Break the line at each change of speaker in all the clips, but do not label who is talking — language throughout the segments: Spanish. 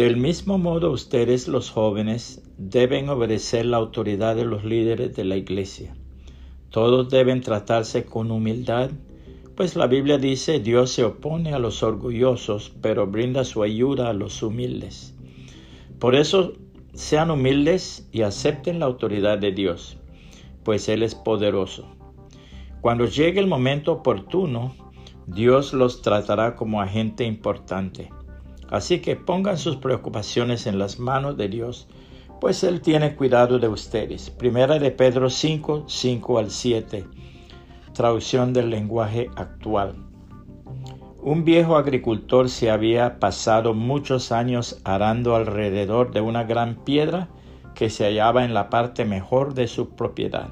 Del mismo modo ustedes los jóvenes deben obedecer la autoridad de los líderes de la iglesia. Todos deben tratarse con humildad, pues la Biblia dice Dios se opone a los orgullosos, pero brinda su ayuda a los humildes. Por eso sean humildes y acepten la autoridad de Dios, pues Él es poderoso. Cuando llegue el momento oportuno, Dios los tratará como agente importante. Así que pongan sus preocupaciones en las manos de Dios, pues Él tiene cuidado de ustedes. Primera de Pedro 5, 5 al 7. Traducción del lenguaje actual. Un viejo agricultor se había pasado muchos años arando alrededor de una gran piedra que se hallaba en la parte mejor de su propiedad.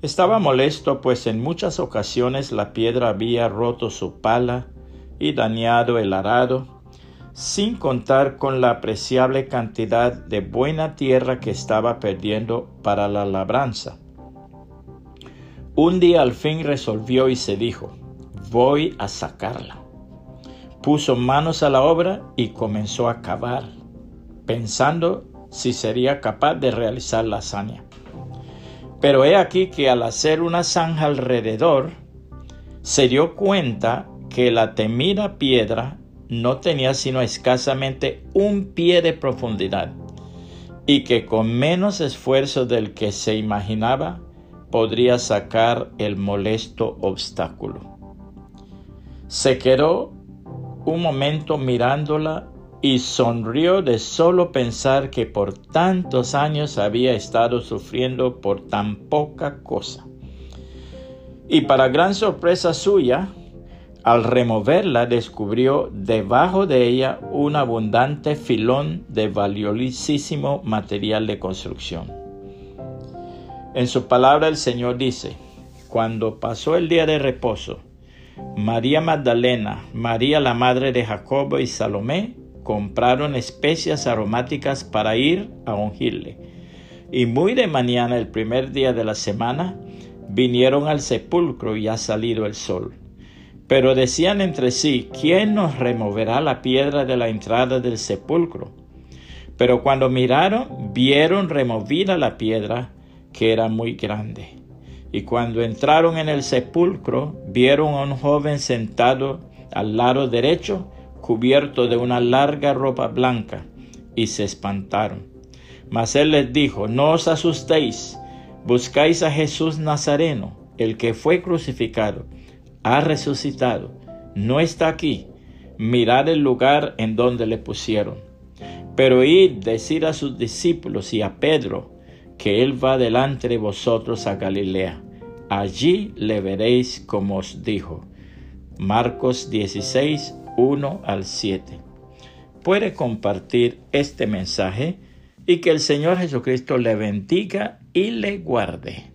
Estaba molesto pues en muchas ocasiones la piedra había roto su pala y dañado el arado, sin contar con la apreciable cantidad de buena tierra que estaba perdiendo para la labranza. Un día al fin resolvió y se dijo, voy a sacarla. Puso manos a la obra y comenzó a cavar, pensando si sería capaz de realizar la hazaña. Pero he aquí que al hacer una zanja alrededor, se dio cuenta que la temida piedra no tenía sino escasamente un pie de profundidad y que con menos esfuerzo del que se imaginaba podría sacar el molesto obstáculo. Se quedó un momento mirándola y sonrió de solo pensar que por tantos años había estado sufriendo por tan poca cosa. Y para gran sorpresa suya, al removerla descubrió debajo de ella un abundante filón de valiosísimo material de construcción. En su palabra el Señor dice, cuando pasó el día de reposo, María Magdalena, María la madre de Jacobo y Salomé compraron especias aromáticas para ir a ungirle. Y muy de mañana, el primer día de la semana, vinieron al sepulcro y ha salido el sol. Pero decían entre sí, ¿quién nos removerá la piedra de la entrada del sepulcro? Pero cuando miraron, vieron removida la piedra, que era muy grande. Y cuando entraron en el sepulcro, vieron a un joven sentado al lado derecho, cubierto de una larga ropa blanca, y se espantaron. Mas él les dijo, no os asustéis, buscáis a Jesús Nazareno, el que fue crucificado, ha resucitado, no está aquí, mirad el lugar en donde le pusieron. Pero id, decir a sus discípulos y a Pedro, que él va delante de vosotros a Galilea. Allí le veréis como os dijo. Marcos 16, 1 al 7. Puede compartir este mensaje y que el Señor Jesucristo le bendiga y le guarde.